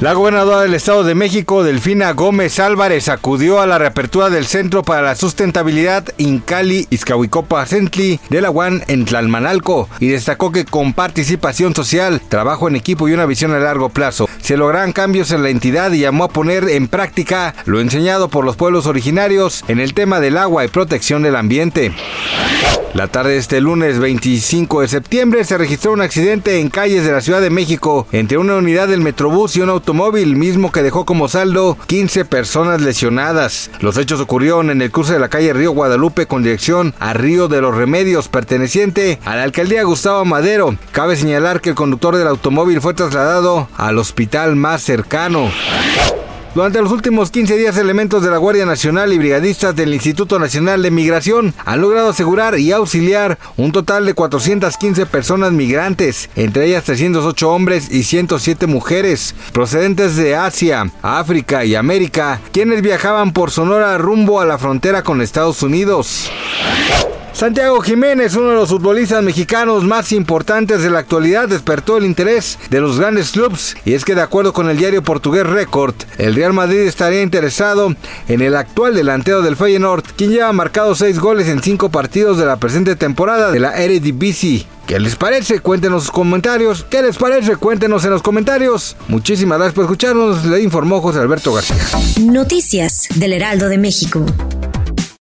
La gobernadora del Estado de México, Delfina Gómez Álvarez, acudió a la reapertura del Centro para la Sustentabilidad Incali Izcahuicopa Centli de la UAN en Tlalmanalco y destacó que con participación social, trabajo en equipo y una visión a largo plazo se logran cambios en la entidad y llamó a poner en práctica lo enseñado por los pueblos originarios en el tema del agua y protección del ambiente. La tarde de este lunes 25 de septiembre se registró un accidente en calles de la Ciudad de México entre una unidad del Metrobús y un automóvil, mismo que dejó como saldo 15 personas lesionadas. Los hechos ocurrieron en el cruce de la calle Río Guadalupe con dirección a Río de los Remedios, perteneciente a la alcaldía Gustavo Madero. Cabe señalar que el conductor del automóvil fue trasladado al hospital más cercano. Durante los últimos 15 días, elementos de la Guardia Nacional y brigadistas del Instituto Nacional de Migración han logrado asegurar y auxiliar un total de 415 personas migrantes, entre ellas 308 hombres y 107 mujeres, procedentes de Asia, África y América, quienes viajaban por Sonora rumbo a la frontera con Estados Unidos. Santiago Jiménez, uno de los futbolistas mexicanos más importantes de la actualidad, despertó el interés de los grandes clubes y es que de acuerdo con el diario portugués Record, el Real Madrid estaría interesado en el actual delantero del Feyenoord, quien lleva marcado seis goles en cinco partidos de la presente temporada de la Eredivisie. ¿Qué les parece? Cuéntenos sus comentarios. ¿Qué les parece? Cuéntenos en los comentarios. Muchísimas gracias por escucharnos. Le informó José Alberto García. Noticias del Heraldo de México.